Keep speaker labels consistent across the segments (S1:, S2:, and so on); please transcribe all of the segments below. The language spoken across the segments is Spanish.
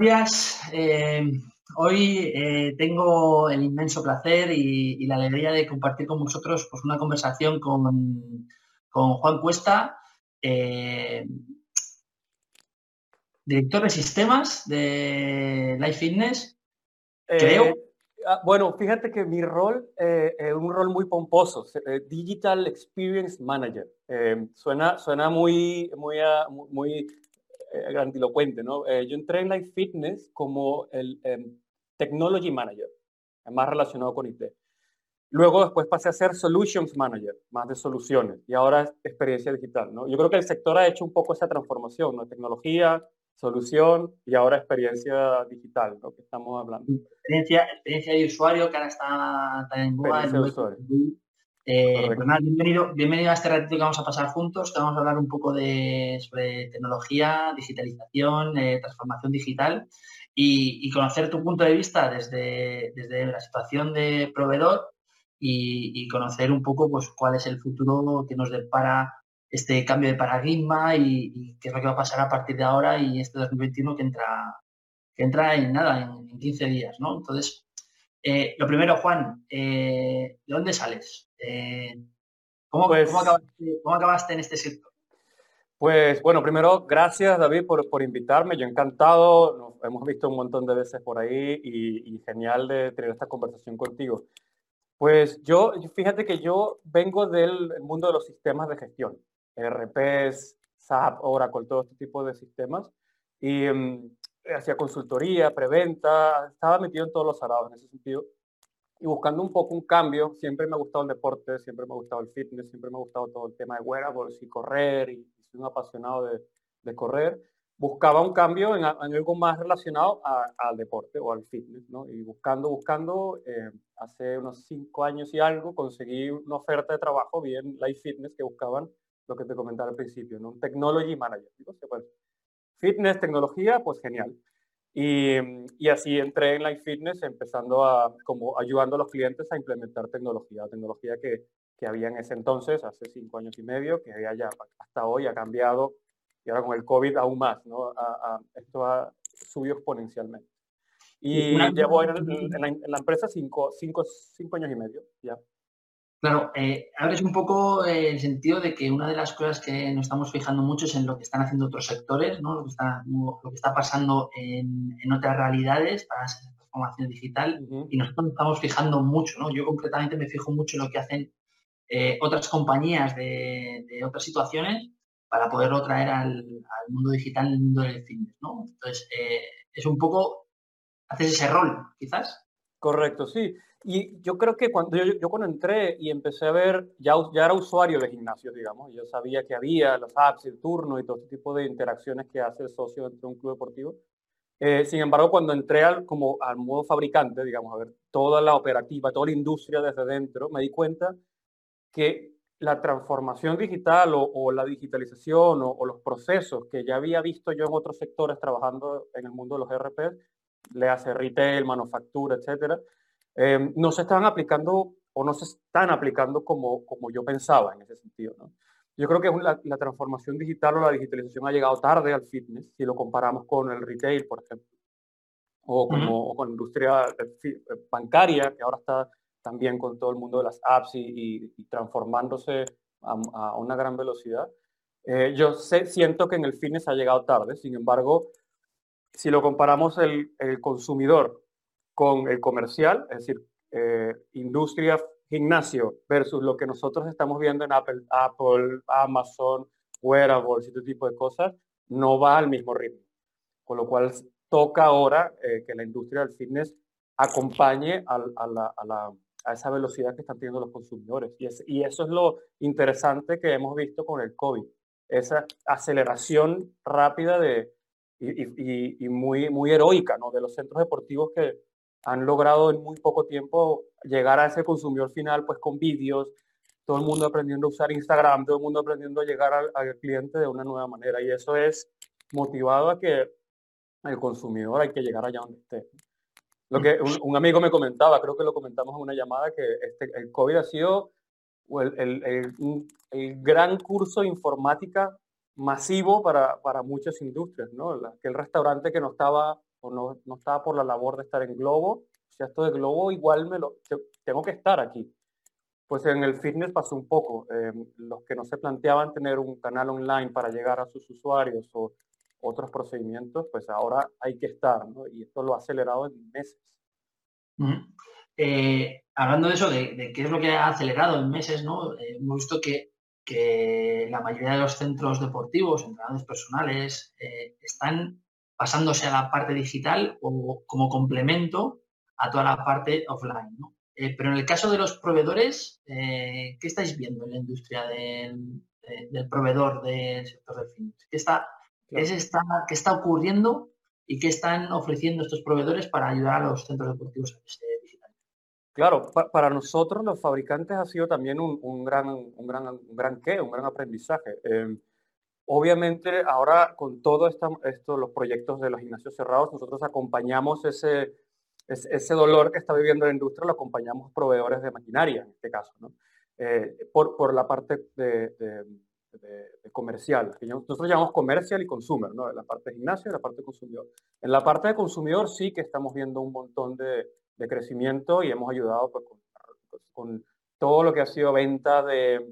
S1: días. Eh, hoy eh, tengo el inmenso placer y, la alegría de compartir con vosotros pues, una conversación con, Juan Cuesta, eh, director de sistemas de Life Fitness. Creo.
S2: Ah, bueno, fíjate que mi rol es un rol muy pomposo, Digital Experience Manager. suena, suena muy, muy, muy grandilocuente, ¿no? Eh, yo entré en Life Fitness como el em, Technology Manager, más relacionado con IT. Luego después pasé a ser Solutions Manager, más de soluciones, y ahora es experiencia digital, ¿no? Yo creo que el sector ha hecho un poco esa transformación, ¿no? Tecnología, solución y ahora experiencia digital, ¿no? Que estamos hablando.
S1: Experiencia, experiencia de usuario que ahora está, en moda. Eh, pues bienvenido, bienvenido a este ratito que vamos a pasar juntos, que vamos a hablar un poco de, sobre tecnología, digitalización, eh, transformación digital y, conocer tu punto de vista desde, desde la situación de proveedor y, conocer un poco pues, cuál es el futuro que nos depara este cambio de paradigma y, qué es lo que va a pasar a partir de ahora y este 2021 que entra, que entra en nada, en, en 15 días, ¿no? Entonces, eh, lo primero, Juan, ¿de dónde sales? Eh, pues ¿cómo, acabaste, en este sector?
S2: Pues bueno, primero, gracias David por, invitarme. Yo encantado, nos hemos visto un montón de veces por ahí y, genial de tener esta conversación contigo. Pues yo, fíjate que yo vengo del mundo de los sistemas de gestión, RPs, SAP, Oracle, todo este tipo de sistemas. Y mm, hacía consultoría, preventa, estaba metido en todos los arados en ese sentido. Y buscando un poco un cambio, siempre me ha gustado el deporte, siempre me ha gustado el fitness, siempre me ha gustado todo el tema de wearables y correr, y, soy un apasionado de, correr. Buscaba un cambio en, algo más relacionado al deporte o al fitness, ¿no? Y buscando, buscando, eh, hace unos cinco años y algo, conseguí una oferta de trabajo bien Life Fitness que buscaban lo que te comentaba al principio, ¿no? Un Technology Manager. Fitness, tecnología, pues genial. Y, y, así entré en Life Fitness empezando a, como ayudando a los clientes a implementar tecnología, tecnología que, que había en ese entonces, hace cinco años y medio, que ya hasta hoy ha cambiado y ahora con el COVID aún más, ¿no? esto ha subido exponencialmente. Y llevo en, en, la, en, la, empresa cinco, cinco, cinco años y medio ya.
S1: Claro, eh, abres un poco el sentido de que una de las cosas que nos estamos fijando mucho es en lo que están haciendo otros sectores, ¿no? lo, que está, lo que está pasando en, otras realidades para esa transformación digital y nosotros nos estamos fijando mucho. ¿no? Yo concretamente me fijo mucho en lo que hacen eh, otras compañías de, otras situaciones para poderlo traer al, mundo digital, al mundo del fitness. ¿no? Entonces, eh, es un poco, haces ese rol, quizás.
S2: Correcto, sí. Y yo creo que cuando yo, cuando entré y empecé a ver, ya, ya era usuario de gimnasios, digamos, yo sabía que había los apps, el turno y todo este tipo de interacciones que hace el socio dentro de un club deportivo. Eh, sin embargo, cuando entré al, como al modo fabricante, digamos, a ver toda la operativa, toda la industria desde dentro, me di cuenta que la transformación digital o, la digitalización o, los procesos que ya había visto yo en otros sectores trabajando en el mundo de los ERP, le hace retail, manufactura, etcétera, Em, no se están aplicando o no se están aplicando como, como yo pensaba en ese sentido. ¿no? Yo creo que la, la, transformación digital o la digitalización ha llegado tarde al fitness, si lo comparamos con el retail, por ejemplo, o, como, con la industria eh, bancaria, que ahora está también con todo el mundo de las apps y, transformándose a, una gran velocidad. Eh, yo sé, siento que en el fitness ha llegado tarde, sin embargo, si lo comparamos el, el consumidor con el comercial, es decir, eh, industria, gimnasio, versus lo que nosotros estamos viendo en Apple, Apple Amazon, wearables y este tipo de cosas, no va al mismo ritmo. Con lo cual toca ahora eh, que la industria del fitness acompañe a, la, a, esa velocidad que están teniendo los consumidores. Y, es, y eso es lo interesante que hemos visto con el COVID, esa aceleración rápida de, y, y, y, muy, muy heroica ¿no? de los centros deportivos que, han logrado en muy poco tiempo llegar a ese consumidor final pues con vídeos, todo el mundo aprendiendo a usar Instagram, todo el mundo aprendiendo a llegar al, cliente de una nueva manera y eso es motivado a que el consumidor hay que llegar allá donde esté. Lo que un, amigo me comentaba, creo que lo comentamos en una llamada, que este, el COVID ha sido el, gran curso de informática masivo para, para muchas industrias, ¿no? Aquel restaurante que no estaba o no, no, estaba por la labor de estar en Globo, o sea, esto de Globo igual me lo, tengo que estar aquí. Pues en el fitness pasó un poco. Eh, los que no se planteaban tener un canal online para llegar a sus usuarios o otros procedimientos, pues ahora hay que estar, ¿no? Y esto lo ha acelerado en meses.
S1: Eh, hablando de eso, de, qué es lo que ha acelerado en meses, ¿no? Eh, hemos visto que, que, la mayoría de los centros deportivos, entrenadores personales, eh, están pasándose a la parte digital o como complemento a toda la parte offline, ¿no? pero en el caso de los proveedores, ¿qué estáis viendo en la industria del, del proveedor del sector del fitness? ¿Qué está, está, ¿Qué está ocurriendo y qué están ofreciendo estos proveedores para ayudar a los centros deportivos a que se
S2: Claro, para nosotros los fabricantes ha sido también un, gran, un, gran, un gran qué, un gran aprendizaje. Em, obviamente ahora con todo esto, los proyectos de los gimnasios cerrados, nosotros acompañamos ese, ese, dolor que está viviendo la industria, lo acompañamos proveedores de maquinaria, en este caso, ¿no? Eh, por, por, la parte de, comercial. Nosotros llamamos comercial y consumer, ¿no? la parte de gimnasio y la parte de consumidor. En la parte de consumidor sí que estamos viendo un montón de, de crecimiento y hemos ayudado pues, pues, con, todo lo que ha sido venta de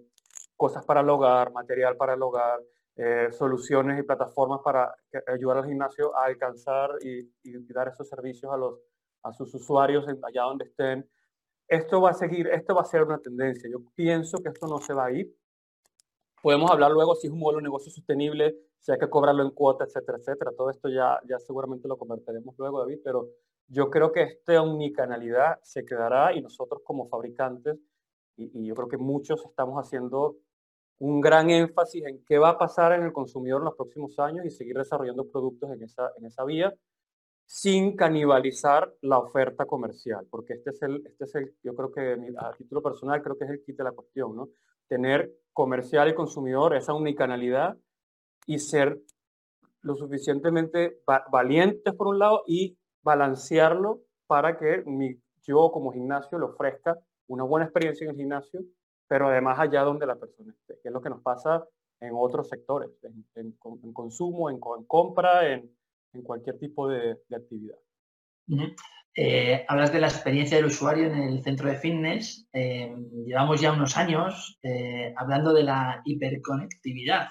S2: cosas para el hogar, material para el hogar, eh, soluciones y plataformas para ayudar al gimnasio a alcanzar y, dar esos servicios a, los, a sus usuarios allá donde estén. Esto va a seguir, esto va a ser una tendencia. Yo pienso que esto no se va a ir. Podemos hablar luego si es un modelo de negocio sostenible, si hay que cobrarlo en cuota, etcétera, etcétera. Todo esto ya, ya seguramente lo convertiremos luego, David, pero yo creo que esta omnicanalidad se quedará y nosotros como fabricantes, y, yo creo que muchos estamos haciendo un gran énfasis en qué va a pasar en el consumidor en los próximos años y seguir desarrollando productos en esa, en esa vía sin canibalizar la oferta comercial, porque este es el, este es el, yo creo que a título personal creo que es el kit de la cuestión, ¿no? Tener comercial y consumidor esa omnicanalidad y ser lo suficientemente valientes por un lado y balancearlo para que yo como gimnasio le ofrezca una buena experiencia en el gimnasio, pero además allá donde la persona esté, que es lo que nos pasa en otros sectores, en, consumo, en, compra, en, cualquier tipo de, actividad.
S1: Eh, hablas de la experiencia del usuario en el centro de fitness. Eh, llevamos ya unos años eh, hablando de la hiperconectividad.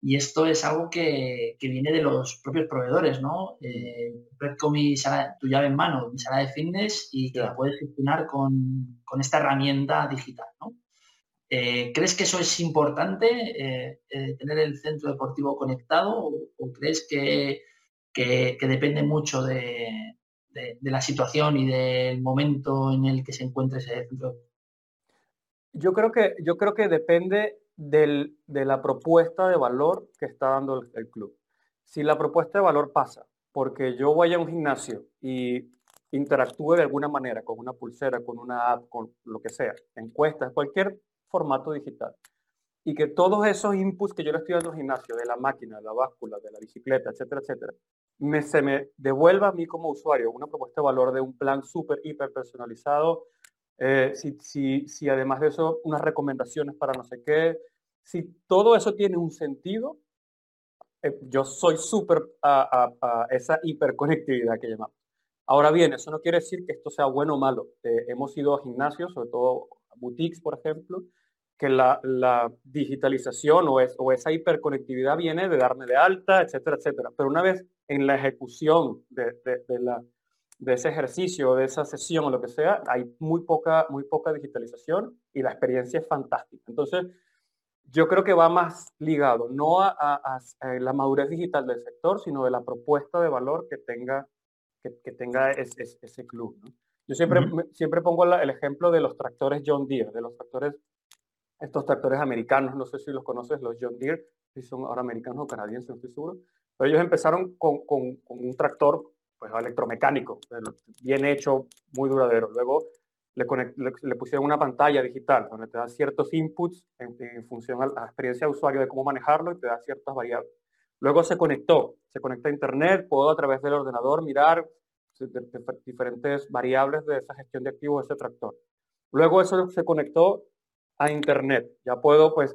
S1: Y esto es algo que, viene de los propios proveedores, ¿no? Con mi tu llave en mano, mi sala de fitness y que la puedes gestionar con, esta herramienta digital, ¿no? Eh, ¿Crees que eso es importante, eh, eh, tener el centro deportivo conectado o, crees que, depende mucho de, la situación y del momento en el que se encuentre ese centro?
S2: Yo creo que, yo creo que depende de la propuesta de valor que está dando el, club. Si la propuesta de valor pasa porque yo voy a un gimnasio y interactúe de alguna manera con una pulsera, con una app, con lo que sea, encuestas, cualquier formato digital, y que todos esos inputs que yo le estoy dando al gimnasio, de la máquina, de la báscula, de la bicicleta, etcétera, etcétera, me, se me devuelva a mí como usuario una propuesta de valor de un plan súper, hiper personalizado, eh, si, si, si además de eso unas recomendaciones para no sé qué, si todo eso tiene un sentido, eh, yo soy súper a, esa hiperconectividad que llamamos. Ahora bien, eso no quiere decir que esto sea bueno o malo. Eh, hemos ido a gimnasios, sobre todo a boutiques, por ejemplo, que la, digitalización o, es, esa hiperconectividad viene de darme de alta, etcétera, etcétera. Pero una vez en la ejecución de, de la, de ese ejercicio, de esa sesión o lo que sea, hay muy poca, muy poca digitalización y la experiencia es fantástica. Entonces, yo creo que va más ligado no a, la madurez digital del sector, sino de la propuesta de valor que tenga, que, tenga ese club. Yo siempre, siempre pongo el ejemplo de los tractores John Deere, de los tractores, estos tractores americanos, no sé si los conoces, los John Deere, si son ahora americanos o canadienses, no estoy seguro, pero ellos empezaron con, con, con un tractor pues, electromecánico, bien hecho, muy duradero. Luego le, le, pusieron una pantalla digital donde te da ciertos inputs en, función a la experiencia de usuario de cómo manejarlo y te da ciertas variables. Luego se conectó, se conecta a Internet, puedo a través del ordenador mirar diferentes variables de esa gestión de activos de ese tractor. Luego eso se conectó a Internet. Ya puedo pues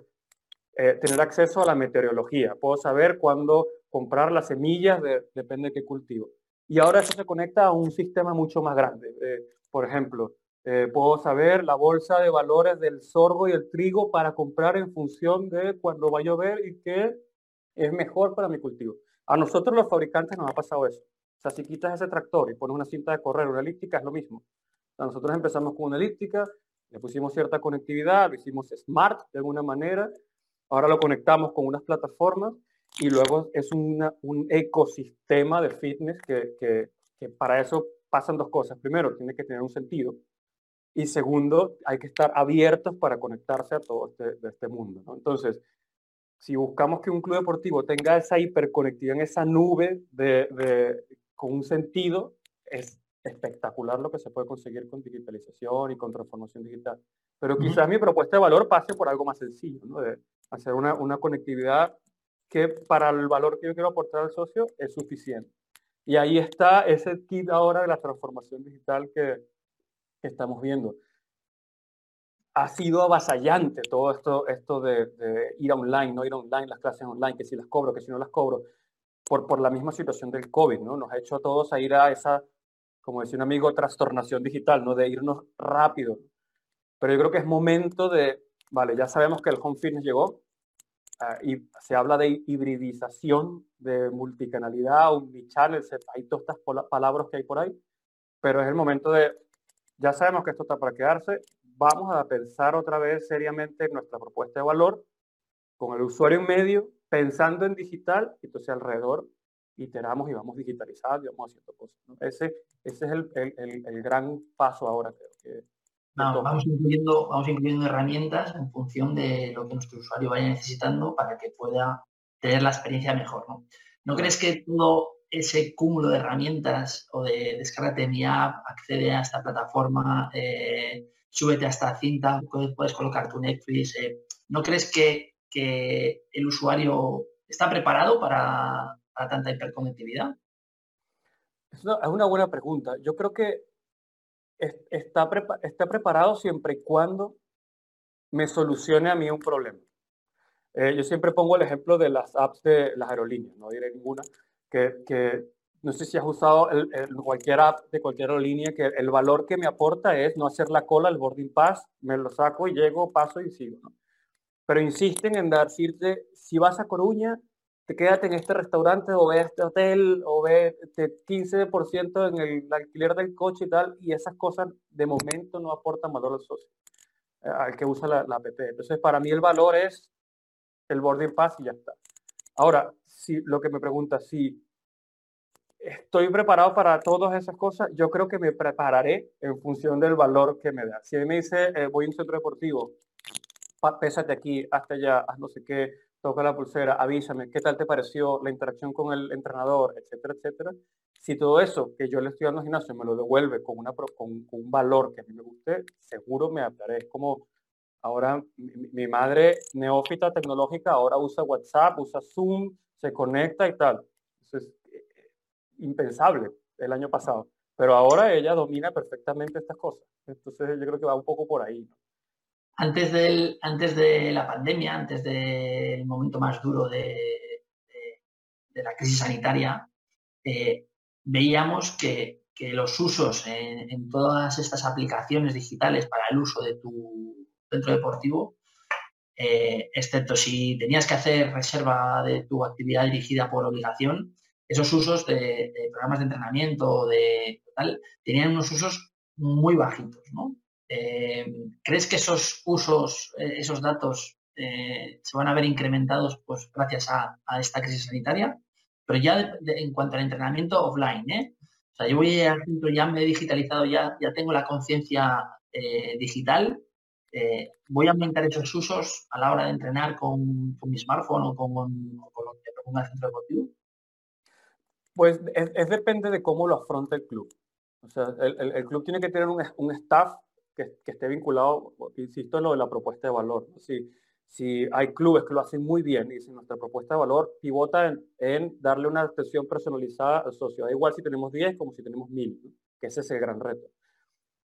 S2: eh, tener acceso a la meteorología, puedo saber cuándo comprar las semillas, depende de qué cultivo. Y ahora eso se conecta a un sistema mucho más grande. Eh, por ejemplo, eh, puedo saber la bolsa de valores del sorgo y el trigo para comprar en función de cuándo va a llover y qué es mejor para mi cultivo. A nosotros los fabricantes nos ha pasado eso. O sea, si quitas ese tractor y pones una cinta de correr, una elíptica, es lo mismo. nosotros empezamos con una elíptica, le pusimos cierta conectividad, lo hicimos smart de alguna manera, ahora lo conectamos con unas plataformas y luego es un ecosistema de fitness que, que, para eso pasan dos cosas. Primero, tiene que tener un sentido y segundo, hay que estar abiertos para conectarse a todo este, este mundo. Entonces, si buscamos que un club deportivo tenga esa hiperconectividad en esa nube de, con un sentido, es espectacular lo que se puede conseguir con digitalización y con transformación digital. Pero quizás mi propuesta de valor pase por algo más sencillo, ¿no? de hacer una, una conectividad que para el valor que yo quiero aportar al socio es suficiente. Y ahí está ese kit ahora de la transformación digital que, que estamos viendo. Ha sido avasallante todo esto, esto de, de, ir online, no ir online, las clases online, que si las cobro, que si no las cobro, por, por la misma situación del COVID, ¿no? Nos ha hecho a todos a ir a esa, como decía un amigo, trastornación digital, ¿no? De irnos rápido. Pero yo creo que es momento de, vale, ya sabemos que el home fitness llegó, Ah, y se habla de hibridización, de multicanalidad, omnichannel, hay todas estas palabras que hay por ahí, pero es el momento de, ya sabemos que esto está para quedarse, vamos a pensar otra vez seriamente nuestra propuesta de valor con el usuario en medio, pensando en digital, entonces alrededor iteramos y vamos digitalizando y vamos haciendo cosas. Ese, ese es el, el, el, gran paso ahora, creo que
S1: vamos, incluyendo, vamos incluyendo herramientas en función de lo que nuestro usuario vaya necesitando para que pueda tener la experiencia mejor. ¿no? ¿No crees que todo ese cúmulo de herramientas o de descárgate mi app, accede a esta plataforma, eh, súbete a esta cinta, puedes colocar tu Netflix, eh, ¿no crees que, que, el usuario está preparado para, tanta hiperconectividad?
S2: Es una, buena pregunta. Yo creo que está, está preparado siempre y cuando me solucione a mí un problema. Eh, yo siempre pongo el ejemplo de las apps de las aerolíneas, no diré ninguna, que, no sé si has usado el, cualquier app de cualquier aerolínea, que el valor que me aporta es no hacer la cola, el boarding pass, me lo saco y llego, paso y sigo. Pero insisten en decirte, si vas a Coruña, te quédate en este restaurante o ve a este hotel o ve 15% en el alquiler del coche y tal, y esas cosas de momento no aportan valor al socio, eh, al que usa la, la app. Entonces, para mí el valor es el boarding pass y ya está. Ahora, si lo que me pregunta, si estoy preparado para todas esas cosas, yo creo que me prepararé en función del valor que me da. Si me dice, eh, voy a un centro deportivo, pésate aquí, hasta allá, haz no sé qué, toca la pulsera, avísame, ¿qué tal te pareció la interacción con el entrenador, etcétera, etcétera? Si todo eso que yo le estoy dando al gimnasio me lo devuelve con, una, con, un valor que a mí me guste, seguro me adaptaré. Es como ahora mi, madre neófita tecnológica ahora usa WhatsApp, usa Zoom, se conecta y tal. Eso es eh, impensable el año pasado. Pero ahora ella domina perfectamente estas cosas. Entonces yo creo que va un poco por ahí.
S1: Antes, del, antes de la pandemia, antes del momento más duro de, de, la crisis sanitaria, eh, veíamos que, que, los usos en, en, todas estas aplicaciones digitales para el uso de tu centro deportivo, eh, excepto si tenías que hacer reserva de tu actividad dirigida por obligación, esos usos de, de programas de entrenamiento, de tal, tenían unos usos muy bajitos, ¿no? Eh, ¿Crees que esos usos, eh, esos datos eh, se van a ver incrementados pues, gracias a, esta crisis sanitaria? Pero ya en cuanto al entrenamiento offline, ¿eh? O sea, yo voy al centro, ya me he digitalizado, ya, ya tengo la conciencia digital. voy a aumentar esos usos a la hora de entrenar con, mi smartphone o con, con, lo que proponga el centro deportivo.
S2: Pues es, depende de cómo lo afronta el club. O sea, el, el, club tiene que tener un, un staff que, esté vinculado, insisto, en lo de la propuesta de valor. Si, si hay clubes que lo hacen muy bien y si nuestra propuesta de valor pivota en, darle una atención personalizada al socio, da igual si tenemos 10 como si tenemos 1000, que ese es el gran reto.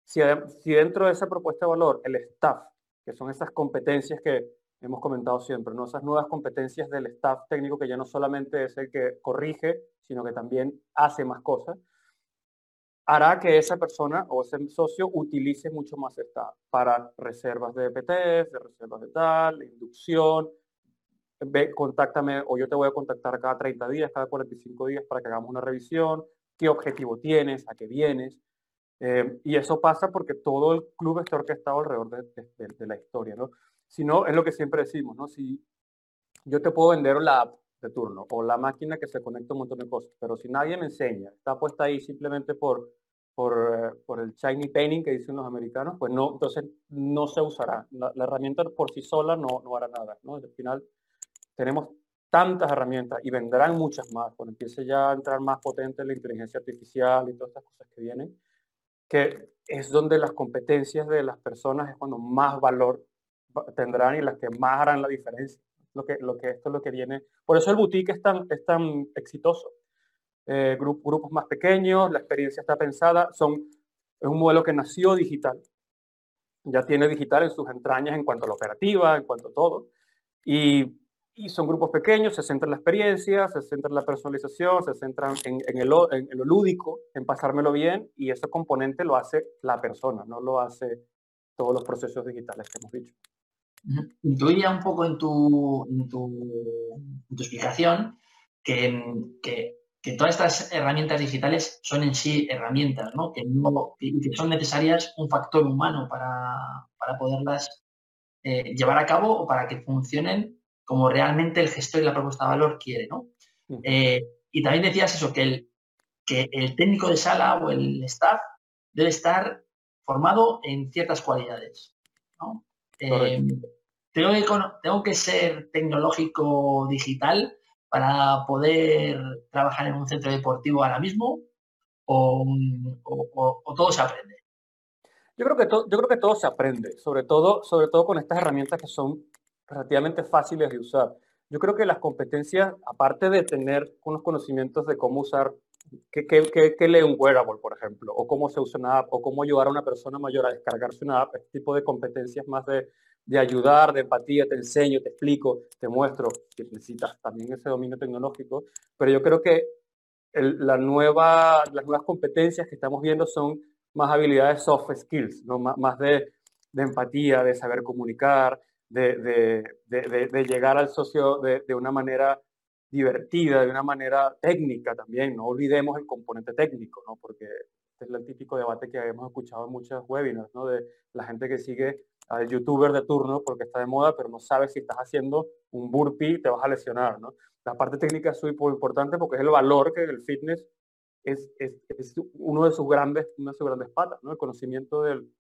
S2: Si, si dentro de esa propuesta de valor el staff, que son esas competencias que hemos comentado siempre, ¿no? esas nuevas competencias del staff técnico que ya no solamente es el que corrige, sino que también hace más cosas, hará que esa persona o ese socio utilice mucho más esta para reservas de EPTs, de reservas de tal, de inducción, ve, contáctame o yo te voy a contactar cada 30 días, cada 45 días para que hagamos una revisión, qué objetivo tienes, a qué vienes. Eh, y eso pasa porque todo el club está orquestado alrededor de, de, la historia, ¿no? Si no, es lo que siempre decimos, ¿no? Si yo te puedo vender la app de turno o la máquina que se conecta un montón de cosas, pero si nadie me enseña, está puesta ahí simplemente por, por, eh, por el shiny painting que dicen los americanos, pues no, entonces no se usará. La, la herramienta por sí sola no, no hará nada, ¿no? Al final tenemos tantas herramientas y vendrán muchas más cuando empiece ya a entrar más potente la inteligencia artificial y todas estas cosas que vienen, que es donde las competencias de las personas es cuando más valor tendrán y las que más harán la diferencia. Lo que, lo que esto es lo que viene. Por eso el boutique es tan, es tan exitoso. Eh, grupos más pequeños, la experiencia está pensada, son, es un modelo que nació digital. Ya tiene digital en sus entrañas en cuanto a la operativa, en cuanto a todo. Y y son grupos pequeños, se centran en la experiencia, se centran en la personalización, se centran en, en, el, en, lo lúdico, en pasármelo bien, y ese componente lo hace la persona, no lo hace todos los procesos digitales que hemos dicho.
S1: Intuía un poco en tu, en tu, en tu explicación que, que, que, todas estas herramientas digitales son en sí herramientas, ¿no? Que, no, que son necesarias un factor humano para, para poderlas eh, llevar a cabo o para que funcionen como realmente el gestor y la propuesta de valor quiere, ¿no? Eh, y también decías eso, que el, que el técnico de sala o el staff debe estar formado en ciertas cualidades, ¿no? Eh, tengo, que, tengo que ser tecnológico digital para poder trabajar en un centro deportivo ahora mismo o, o, todo se aprende.
S2: Yo creo que todo, yo creo que todo se aprende, sobre todo, sobre todo con estas herramientas que son relativamente fáciles de usar. Yo creo que las competencias, aparte de tener unos conocimientos de cómo usar, qué, qué, lee un wearable, por ejemplo, o cómo se usa una app, o cómo ayudar a una persona mayor a descargarse una app, este tipo de competencias más de, de ayudar, de empatía, te enseño, te explico, te muestro, que necesitas también ese dominio tecnológico, pero yo creo que la nueva, las nuevas competencias que estamos viendo son más habilidades soft skills, ¿no? más, más de, de empatía, de saber comunicar, de, de, de, llegar al socio de, una manera divertida, de una manera técnica también. No olvidemos el componente técnico, ¿no? porque este es el típico debate que hemos escuchado en muchos webinars, ¿no? de la gente que sigue al youtuber de turno porque está de moda, pero no sabe si estás haciendo un burpee, te vas a lesionar. ¿no? La parte técnica es muy importante porque es el valor que el fitness es, es, es uno de sus grandes, una de sus grandes patas, ¿no? el conocimiento del,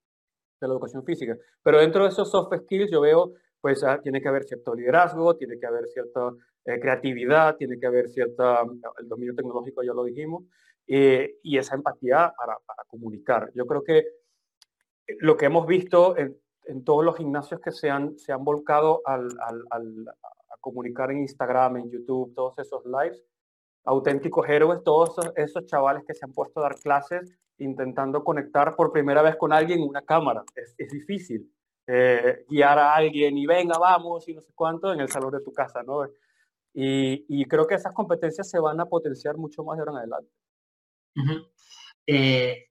S2: de la educación física. Pero dentro de esos soft skills yo veo, pues ah, tiene que haber cierto liderazgo, tiene que haber cierta eh, creatividad, tiene que haber cierta, el dominio tecnológico ya lo dijimos, eh, y esa empatía para, comunicar. Yo creo que lo que hemos visto en, todos los gimnasios que se han, se han volcado al, a comunicar en Instagram, en YouTube, todos esos lives, auténticos héroes, todos esos, esos, chavales que se han puesto a dar clases intentando conectar por primera vez con alguien en una cámara. Es, es difícil eh, guiar a alguien y venga, vamos y no sé cuánto en el salón de tu casa, ¿no? Y, y creo que esas competencias se van a potenciar mucho más de ahora en adelante.
S1: Uh -huh. eh,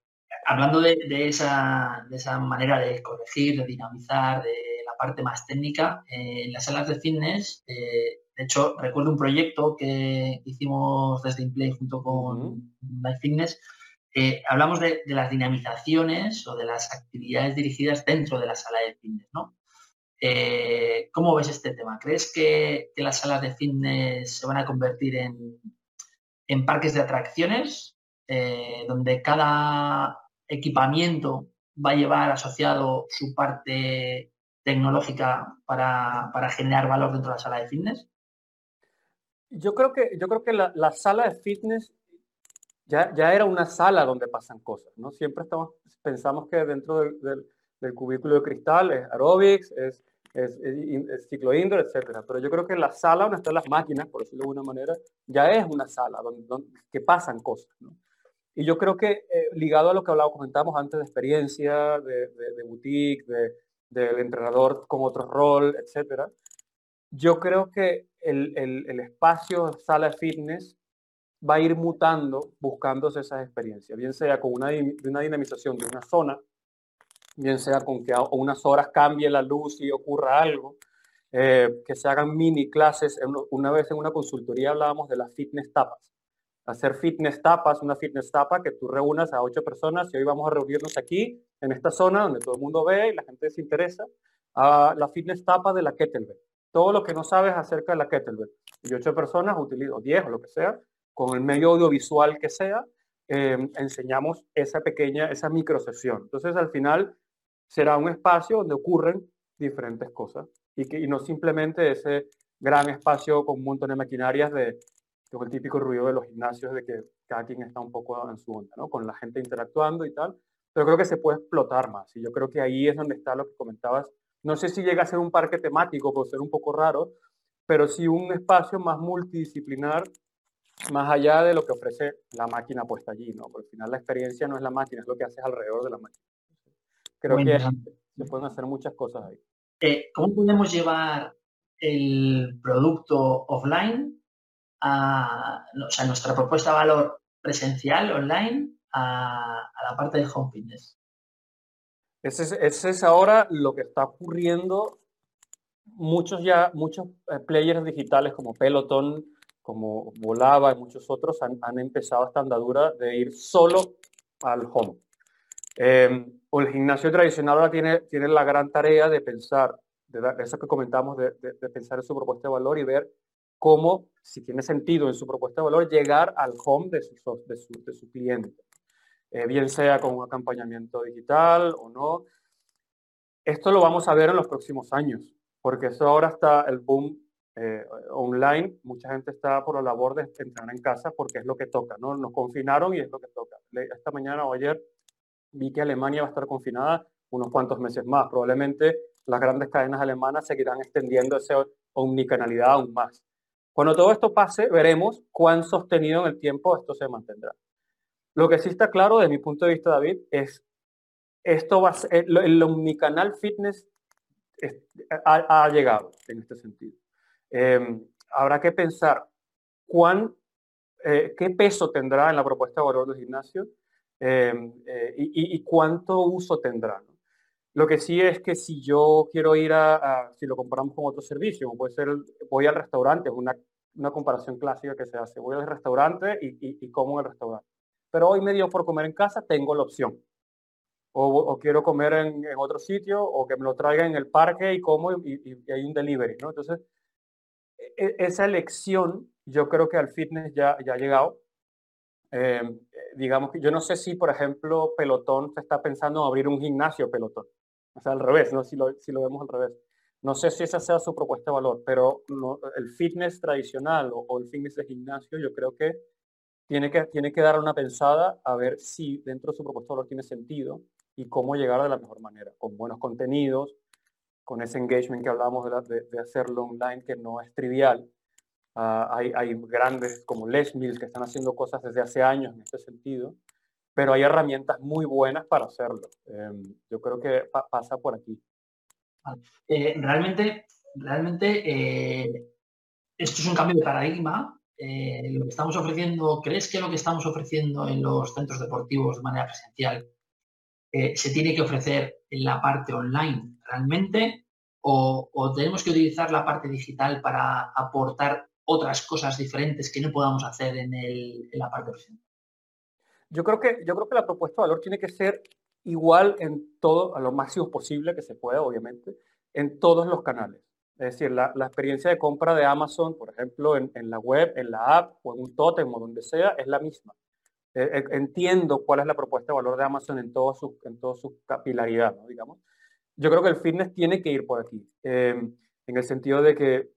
S1: hablando de, de, esa, de, esa, manera de corregir, de dinamizar, de la parte más técnica, eh, en las salas de fitness, eh, de hecho, recuerdo un proyecto que hicimos desde Inplay junto con uh -huh. Life Fitness, hablamos de, de, las dinamizaciones o de las actividades dirigidas dentro de la sala de fitness, ¿no? Eh, ¿Cómo ves este tema? ¿Crees que, las salas de fitness se van a convertir en, en parques de atracciones, eh, donde cada equipamiento va a llevar asociado su parte tecnológica para, para generar valor dentro de la sala de fitness?
S2: Yo creo que, yo creo que la, la sala de fitness ya, ya era una sala donde pasan cosas, ¿no? Siempre estamos, pensamos que dentro del, del, del cubículo de cristal es aerobics, es, es, es, ciclo indoor, etcétera. Pero yo creo que la sala donde están las máquinas, por decirlo de alguna manera, ya es una sala donde, que pasan cosas. Y yo creo que eh, ligado a lo que hablaba, comentamos antes de experiencia, de, de, de boutique, de, del entrenador con otro rol, etcétera, yo creo que el, el, espacio sala fitness va a ir mutando buscándose esas experiencias, bien sea con una dinamización de una zona, bien sea con que a unas horas cambie la luz y ocurra algo, eh, que se hagan mini clases. Una vez en una consultoría hablábamos de las fitness tapas. Hacer fitness tapas, una fitness tapa que tú reúnas a ocho personas y hoy vamos a reunirnos aquí, en esta zona donde todo el mundo ve y la gente se interesa, a la fitness tapa de la kettlebell. Todo lo que no sabes acerca de la kettlebell. Y ocho personas, utilizo diez o lo que sea, con el medio audiovisual que sea, eh, enseñamos esa pequeña, esa micro sesión. Entonces, al final, será un espacio donde ocurren diferentes cosas y, que, y no simplemente ese gran espacio con un montón de maquinarias de con el típico ruido de los gimnasios de que cada quien está un poco en su onda, ¿no? Con la gente interactuando y tal. Pero creo que se puede explotar más y yo creo que ahí es donde está lo que comentabas. No sé si llega a ser un parque temático, puede ser un poco raro, pero sí un espacio más multidisciplinar, más allá de lo que ofrece la máquina puesta allí, ¿no? Porque al final la experiencia no es la máquina, es lo que haces alrededor de la máquina. Creo que se pueden hacer muchas cosas ahí.
S1: Eh, ¿Cómo podemos llevar el producto offline a, o sea, nuestra propuesta de valor presencial, online, a, la parte de home fitness?
S2: Ese es, es, ahora lo que está ocurriendo. Muchos ya, muchos eh, players digitales como Peloton, como Volava y muchos otros han, han empezado esta andadura de ir solo al home. O el gimnasio tradicional ahora tiene, tiene la gran tarea de pensar, de, eso que comentamos, de, pensar en su propuesta de valor y ver cómo, si tiene sentido en su propuesta de valor, llegar al home de su, de su, de su cliente. Eh, bien sea con un acompañamiento digital o no. Esto lo vamos a ver en los próximos años, porque eso ahora está el boom eh, online. Mucha gente está por la labor de entrenar en casa porque es lo que toca, ¿no? Nos confinaron y es lo que toca. Esta mañana o ayer vi que Alemania va a estar confinada unos cuantos meses más. Probablemente las grandes cadenas alemanas seguirán extendiendo esa omnicanalidad aún más. Cuando todo esto pase, veremos cuán sostenido en el tiempo esto se mantendrá. Lo que sí está claro, de mi punto de vista, David, es esto va a ser, el, omnicanal fitness ha, llegado en este sentido. Em, habrá que pensar cuán, eh, qué peso tendrá en la propuesta de valor del gimnasio Em, eh, y, cuánto uso tendrá. Lo que sí es que si yo quiero ir a, si lo comparamos con otro servicio, puede ser, voy al restaurante, es una, una, comparación clásica que se hace, voy al restaurante y, y, como en el restaurante. Pero hoy me dio por comer en casa, tengo la opción. O, quiero comer en, en, otro sitio, o que me lo traigan en el parque y como y, hay un delivery, ¿no? Entonces, esa elección yo creo que al fitness ya, ya ha llegado. Eh, digamos que yo no sé si, por ejemplo, Pelotón se está pensando en abrir un gimnasio Pelotón. O sea, al revés, ¿no? Si lo, si lo vemos al revés. No sé si esa sea su propuesta de valor, pero el fitness tradicional o, el fitness de gimnasio, yo creo que tiene, que tiene que dar una pensada a ver si dentro de su propuesta de valor tiene sentido y cómo llegar de la mejor manera, con buenos contenidos, con ese engagement que hablábamos de, hacerlo online, que no es trivial, Ah, hay, grandes como Les Mills que están haciendo cosas desde hace años en este sentido, pero hay herramientas muy buenas para hacerlo. Em, yo creo que pasa por aquí.
S1: Eh, realmente, realmente eh, esto es un cambio de paradigma. Eh, lo que estamos ofreciendo, ¿crees que lo que estamos ofreciendo en los centros deportivos de manera presencial se tiene que ofrecer en la parte online realmente? O, tenemos que utilizar la parte digital para aportar otras cosas diferentes que no podamos hacer en, el, en la parte presente.
S2: Yo creo, que, yo creo que la propuesta de valor tiene que ser igual en todo, a lo máximo posible que se pueda, obviamente, en todos los canales. Es decir, la, experiencia de compra de Amazon, por ejemplo, en, la web, en la app o en un totem o donde sea, es la misma. Eh, eh, entiendo cuál es la propuesta de valor de Amazon en, todo su, en toda su capilaridad, digamos. Yo creo que el fitness tiene que ir por aquí, eh, en el sentido de que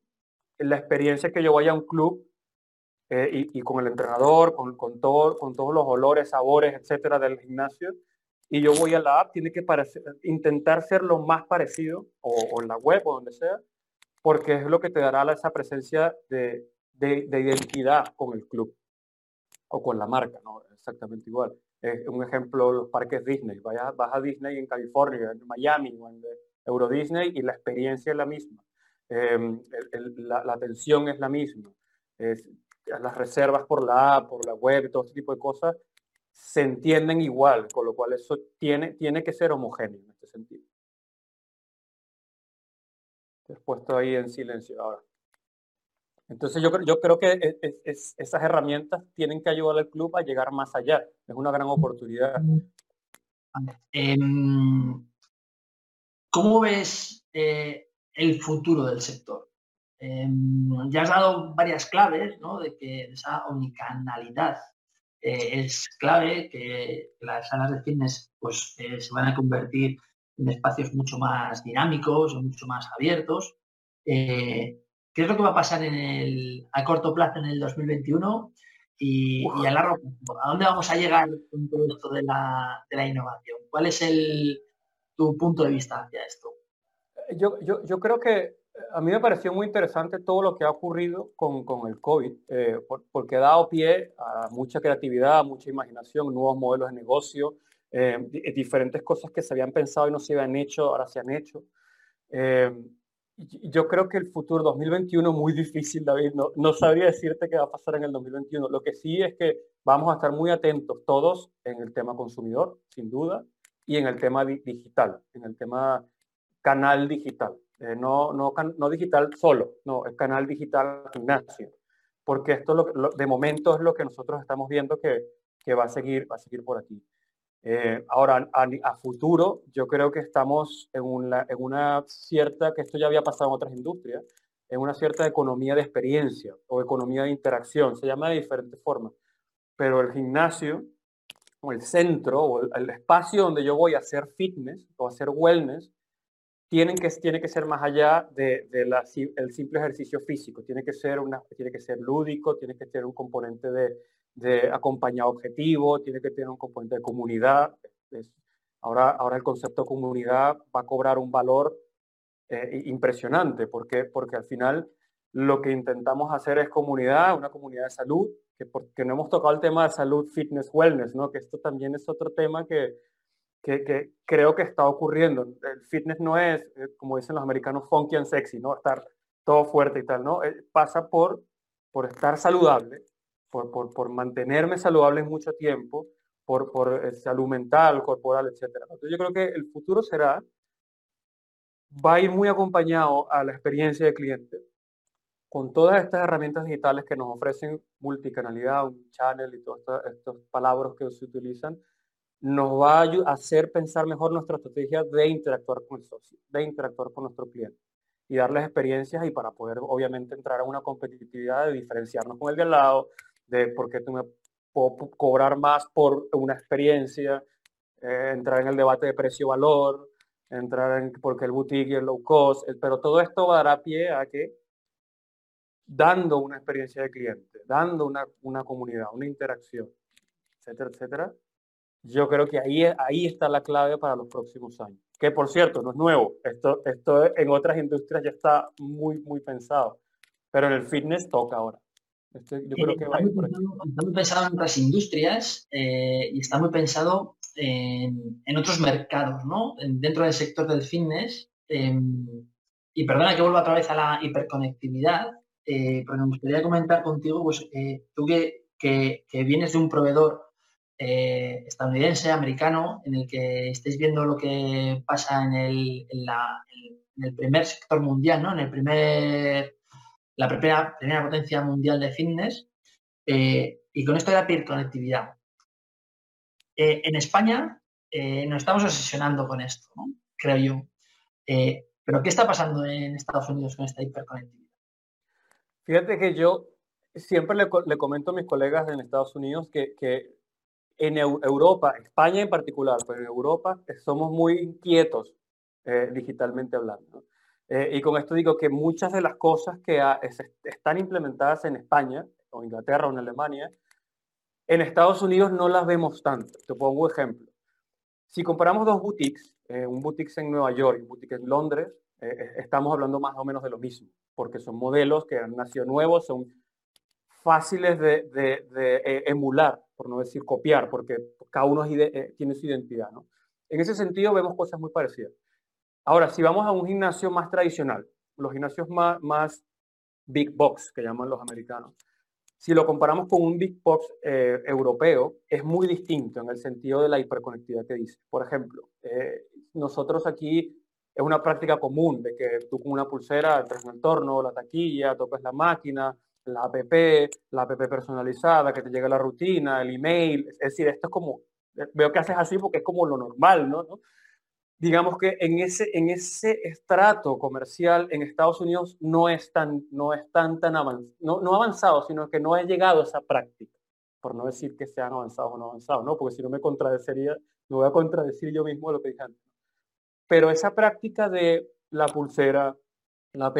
S2: la experiencia que yo vaya a un club eh, y, con el entrenador, con, con, todo, con todos los olores, sabores, etcétera del gimnasio, y yo voy a la app, tiene que intentar ser lo más parecido, o, en la web o donde sea, porque es lo que te dará esa presencia de, de, identidad con el club o con la marca, ¿no? Exactamente igual. Es un ejemplo, los parques Disney. Vaya, vas a Disney en California, en Miami o en Euro Disney y la experiencia es la misma. em, la, atención es la misma, las reservas por la app, por la web, todo este tipo de cosas, se entienden igual, con lo cual eso tiene, tiene que ser homogéneo en este sentido. Te he puesto ahí en silencio ahora. Entonces yo, yo creo que e, e, esas herramientas tienen que ayudar al club a llegar más allá. Es una gran oportunidad.
S1: Em, ¿Cómo ves eh, el futuro del sector? Em, ya has dado varias claves ¿no? de que esa omnicanalidad eh, es clave, que las salas de fitness pues, eh, se van a convertir en espacios mucho más dinámicos, mucho más abiertos. ¿Qué es lo que va a pasar en el, a corto plazo en el 2021 y, a largo plazo? ¿A dónde vamos a llegar con todo esto de la, de la innovación? ¿Cuál es el, tu punto de vista hacia esto?
S2: Yo, yo, yo, creo que a mí me pareció muy interesante todo lo que ha ocurrido con, con el COVID, eh, porque ha dado pie a mucha creatividad, mucha imaginación, nuevos modelos de negocio, eh, diferentes cosas que se habían pensado y no se habían hecho, ahora se han hecho. Eh, yo creo que el futuro 2021 es muy difícil, David. No, no sabría decirte qué va a pasar en el 2021. Lo que sí es que vamos a estar muy atentos todos en el tema consumidor, sin duda, y en el tema digital, en el tema canal digital. Eh, no, no, no digital solo, no, el canal digital gimnasio. Porque esto de momento es lo que nosotros estamos viendo que, que va, a seguir, va a seguir por aquí. Eh, ahora, a, futuro, yo creo que estamos en una, cierta, que esto ya había pasado en otras industrias, en una cierta economía de experiencia o economía de interacción, se llama de diferentes formas, pero el gimnasio o el centro o el, espacio donde yo voy a hacer fitness o hacer wellness, tienen que, tiene que ser más allá del de, el simple ejercicio físico, tiene que, ser una, tiene que ser lúdico, tiene que tener un componente de, de acompañar objetivo, tiene que tener un componente de comunidad. ahora, ahora el concepto de comunidad va a cobrar un valor eh, impresionante, porque, porque al final lo que intentamos hacer es comunidad, una comunidad de salud, que porque no hemos tocado el tema de salud, fitness, wellness, ¿no? que esto también es otro tema que, que, que creo que está ocurriendo. El fitness no es, eh, como dicen los americanos, funky and sexy, ¿no? estar todo fuerte y tal, ¿no? Eh, pasa por, por estar saludable, por, por, por mantenerme saludable mucho tiempo, por, por eh, salud mental, corporal, etc. Entonces yo creo que el futuro será, va a ir muy acompañado a la experiencia del cliente, con todas estas herramientas digitales que nos ofrecen multicanalidad, un channel y todas estas palabras que se utilizan, nos va a hacer pensar mejor nuestra estrategia de interactuar con el socio, de interactuar con nuestro cliente y darles experiencias y para poder obviamente entrar a una competitividad de diferenciarnos con el de al lado, de por qué tú me puedo cobrar más por una experiencia, eh, entrar en el debate de precio-valor, entrar en por qué el boutique y el low cost, pero todo esto dará pie a que dando una experiencia de cliente, dando una, una comunidad, una interacción, etcétera, etcétera, yo creo que ahí, ahí está la clave para los próximos años. Que por cierto, no es nuevo, esto, esto en otras industrias ya está muy, muy pensado, pero en el fitness toca ahora.
S1: Este, yo creo que está, muy pensado, en otras industrias eh, y está muy pensado en, otros mercados, ¿no? Dentro del sector del fitness. Em, y perdona que vuelva otra vez a la hiperconectividad, eh, pero me gustaría comentar contigo, pues eh, tú que, que, vienes de un proveedor estadounidense, americano, en el que estáis viendo lo que pasa en el, en el primer sector mundial, ¿no? En el primer la primera, primera potencia mundial de fitness, eh, y con esto de la peer conectividad. Eh, en España eh, nos estamos obsesionando con esto, creo yo. pero ¿qué está pasando en Estados Unidos con esta hiperconectividad?
S2: Fíjate que yo siempre le, comento a mis colegas en Estados Unidos que, en Europa, España en particular, pero en Europa somos muy inquietos digitalmente hablando. Eh, y con esto digo que muchas de las cosas que están implementadas en España, o Inglaterra, o en Alemania, en Estados Unidos no las vemos tanto. Te pongo un ejemplo. Si comparamos dos boutiques, eh, un boutique en Nueva York y un boutique en Londres, eh, estamos hablando más o menos de lo mismo, porque son modelos que han nacido nuevos, son fáciles de, emular, por no decir copiar, porque cada uno tiene su identidad. En ese sentido vemos cosas muy parecidas. Ahora, si vamos a un gimnasio más tradicional, los gimnasios más, big box, que llaman los americanos, si lo comparamos con un big box eh, europeo, es muy distinto en el sentido de la hiperconectividad que dice. Por ejemplo, eh, nosotros aquí es una práctica común de que tú con una pulsera entras en el entorno, la taquilla, tocas la máquina, la app, la app personalizada, que te llega la rutina, el email. Es decir, esto es como, eh, veo que haces así porque es como lo normal, ¿no? Digamos que en ese, en ese estrato comercial en Estados Unidos no es tan, no es tan, tan avanzado, no, no avanzado, sino que no ha llegado a esa práctica, por no decir que sean avanzados o no avanzados, ¿no? Porque si no me contradeciría, me voy a contradecir yo mismo lo que dije antes. Pero esa práctica de la pulsera, la app,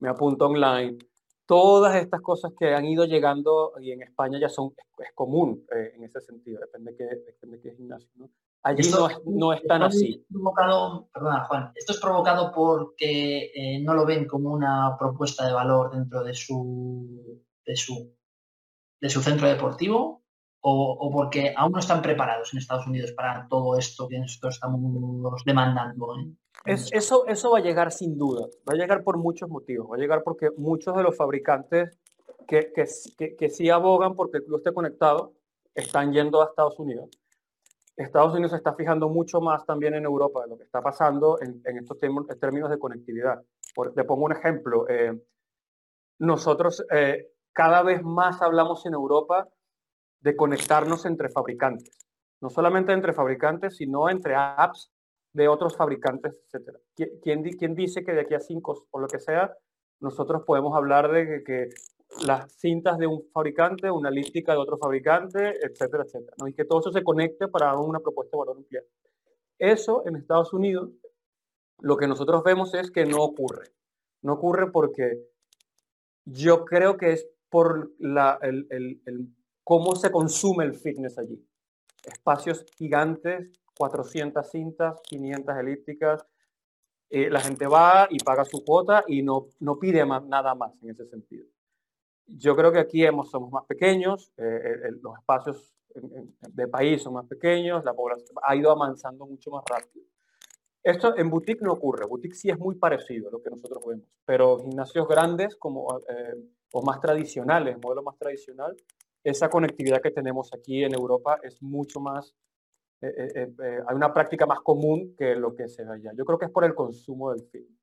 S2: me apunto online, todas estas cosas que han ido llegando y en España ya son, es, común eh, en ese sentido, depende de qué, depende qué gimnasio. Allí no, no es tan así.
S1: Provocado, perdona Juan, esto es provocado porque eh, no lo ven como una propuesta de valor dentro de su, de su, de su centro deportivo o, porque aún no están preparados en Estados Unidos para todo esto que nosotros estamos demandando. ¿eh?
S2: Es, eso, eso va a llegar sin duda, va a llegar por muchos motivos, va a llegar porque muchos de los fabricantes que, que, que, sí abogan porque el club esté conectado están yendo a Estados Unidos. Estados Unidos se está fijando mucho más también en Europa de lo que está pasando en, estos términos de conectividad. Por, pongo un ejemplo. Eh, nosotros eh, cada vez más hablamos en Europa de conectarnos entre fabricantes. No solamente entre fabricantes, sino entre apps de otros fabricantes, etc. ¿Quién, quién dice que de aquí a cinco o lo que sea, nosotros podemos hablar de que, las cintas de un fabricante, una lística de otro fabricante, etcétera, etcétera? ¿no? Y que todo eso se conecte para una propuesta de valor nuclear. Eso en Estados Unidos, lo que nosotros vemos es que no ocurre. No ocurre porque yo creo que es por la, el, el, el cómo se consume el fitness allí. Espacios gigantes, 400 cintas, 500 elípticas. Eh, la gente va y paga su cuota y no, no pide nada más en ese sentido. Yo creo que aquí hemos, somos más pequeños, eh, los espacios de país son más pequeños, la población ha ido avanzando mucho más rápido. Esto en boutique no ocurre, boutique sí es muy parecido a lo que nosotros vemos, pero gimnasios grandes como, eh, o más tradicionales, modelo más tradicional, esa conectividad que tenemos aquí en Europa es mucho más, eh, eh, eh, hay una práctica más común que lo que se ve allá. Yo creo que es por el consumo del fitness,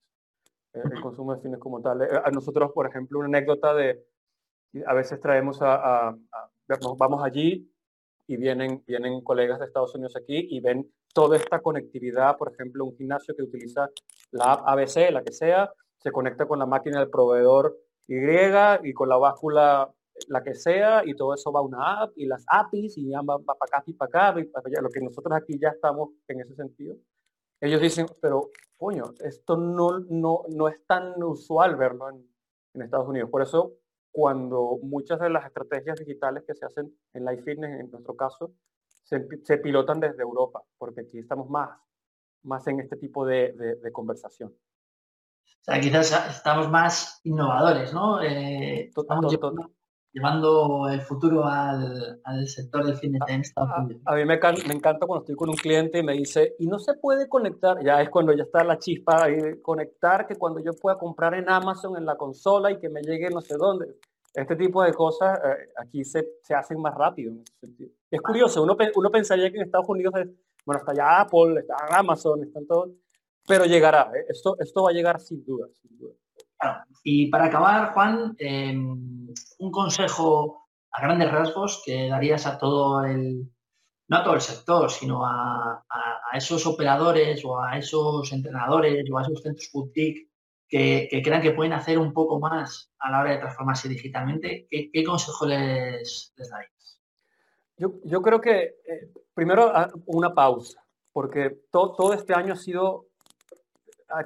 S2: el consumo del fitness como tal. A nosotros, por ejemplo, una anécdota de, a veces traemos a, a, vamos allí y vienen, vienen colegas de Estados Unidos aquí y ven toda esta conectividad, por ejemplo, un gimnasio que utiliza la app ABC, la que sea, se conecta con la máquina del proveedor Y y con la báscula la que sea, y todo eso va a una app, y las APIs, y ya va, para acá y para acá, lo que nosotros aquí ya estamos en ese sentido. Ellos dicen, pero, coño, esto no, no, no es tan usual verlo en, en Estados Unidos. Por eso, cuando muchas de las estrategias digitales que se hacen en Life Fitness, en nuestro caso, se, se pilotan desde Europa, porque aquí estamos más, más en este tipo de, de, conversación.
S1: O sea, quizás estamos más innovadores, ¿no? Eh, estamos llevando el futuro al, al sector del fitness
S2: a, a, mí me, me, encanta cuando estoy con un cliente y me dice, y no se puede conectar, ya es cuando ya está la chispa ahí, conectar que cuando yo pueda comprar en Amazon, en la consola y que me llegue no sé dónde. Este tipo de cosas eh, aquí se, se, hacen más rápido. Es curioso, uno, uno pensaría que en Estados Unidos, es, bueno, está ya Apple, está Amazon, están todos, pero llegará, ¿eh? esto, esto va a llegar sin duda. Sin duda.
S1: Y para acabar, Juan, em, un consejo a grandes rasgos que darías a todo el, no a todo el sector, sino a, esos operadores o a esos entrenadores o a esos centros boutique que, crean que pueden hacer un poco más a la hora de transformarse digitalmente, ¿qué, consejo les, les darías?
S2: Yo, creo que eh, primero una pausa, porque todo este año ha sido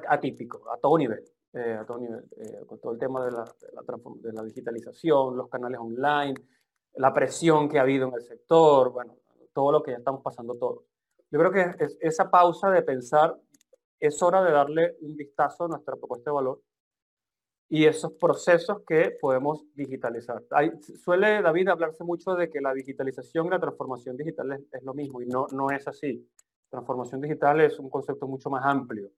S2: atípico, a todo nivel. Eh, a todo nivel, eh, con todo el tema de la, de, la, digitalización, los canales online, la presión que ha habido en el sector, bueno, todo lo que ya estamos pasando todos. Yo creo que es, esa pausa de pensar, es hora de darle un vistazo a nuestra propuesta de valor y esos procesos que podemos digitalizar. Suele, David, hablarse mucho de que la digitalización y la transformación digital es, es, lo mismo y no, no es así. Transformación digital es un concepto mucho más amplio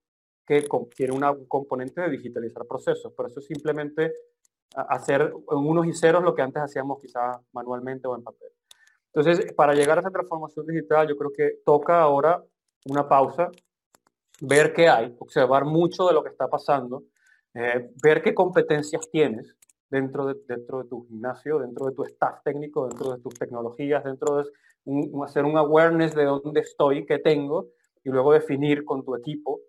S2: que tiene un componente de digitalizar procesos. Por eso simplemente hacer unos y ceros lo que antes hacíamos quizá manualmente o en papel. Entonces, para llegar a esa transformación digital, yo creo que toca ahora una pausa, ver qué hay, observar mucho de lo que está pasando, eh, ver qué competencias tienes dentro de, dentro de tu gimnasio, dentro de tu staff técnico, dentro de tus tecnologías, dentro de hacer un awareness de dónde estoy, qué tengo, y luego definir con tu equipo.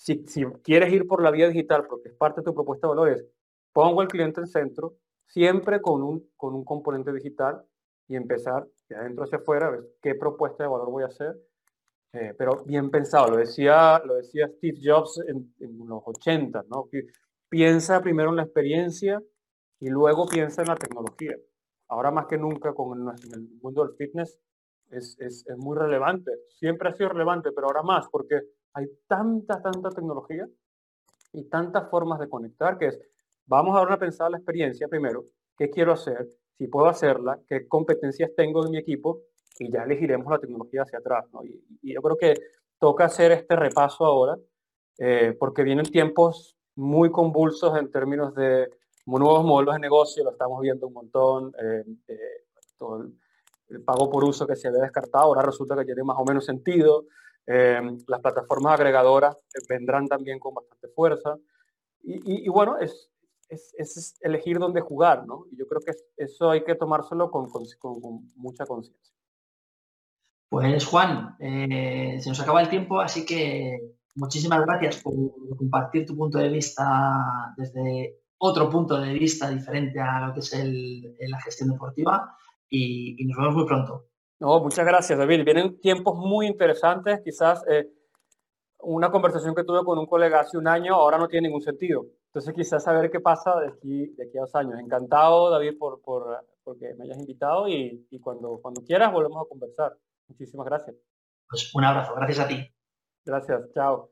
S2: Si, quieres ir por la vía digital, porque es parte de tu propuesta de valores, pongo al cliente en centro, siempre con un, con un componente digital y empezar de adentro hacia afuera, qué propuesta de valor voy a hacer. Eh, pero bien pensado, lo decía, lo decía Steve Jobs en, los 80, ¿no? Piensa primero en la experiencia y luego piensa en la tecnología. Ahora más que nunca con el, el mundo del fitness es, es, es muy relevante. Siempre ha sido relevante, pero ahora más porque hay tanta, tanta tecnología y tantas formas de conectar que es, vamos a dar una pensada a la experiencia primero, qué quiero hacer, si puedo hacerla, qué competencias tengo en mi equipo y ya elegiremos la tecnología hacia atrás. Y, yo creo que toca hacer este repaso ahora eh, porque vienen tiempos muy convulsos en términos de nuevos modelos de negocio, lo estamos viendo un montón, eh, eh, todo el, pago por uso que se había descartado, ahora resulta que tiene más o menos sentido, las plataformas agregadoras vendrán también con bastante fuerza, y, y bueno, es, es, elegir dónde jugar, ¿no? Y yo creo que eso hay que tomárselo con, con, mucha conciencia.
S1: Pues Juan, eh, se nos acaba el tiempo, así que muchísimas gracias por compartir tu punto de vista desde otro punto de vista diferente a lo que es el, la gestión deportiva y, nos vemos muy pronto.
S2: No, muchas gracias, David. Vienen tiempos muy interesantes. Quizás eh, una conversación que tuve con un colega hace un año ahora no tiene ningún sentido. Entonces quizás saber qué pasa de aquí, de aquí a dos años. Encantado, David, por, por porque me hayas invitado y, y, cuando, cuando quieras volvemos a conversar. Muchísimas gracias.
S1: Pues un abrazo, gracias a ti.
S2: Gracias, chao.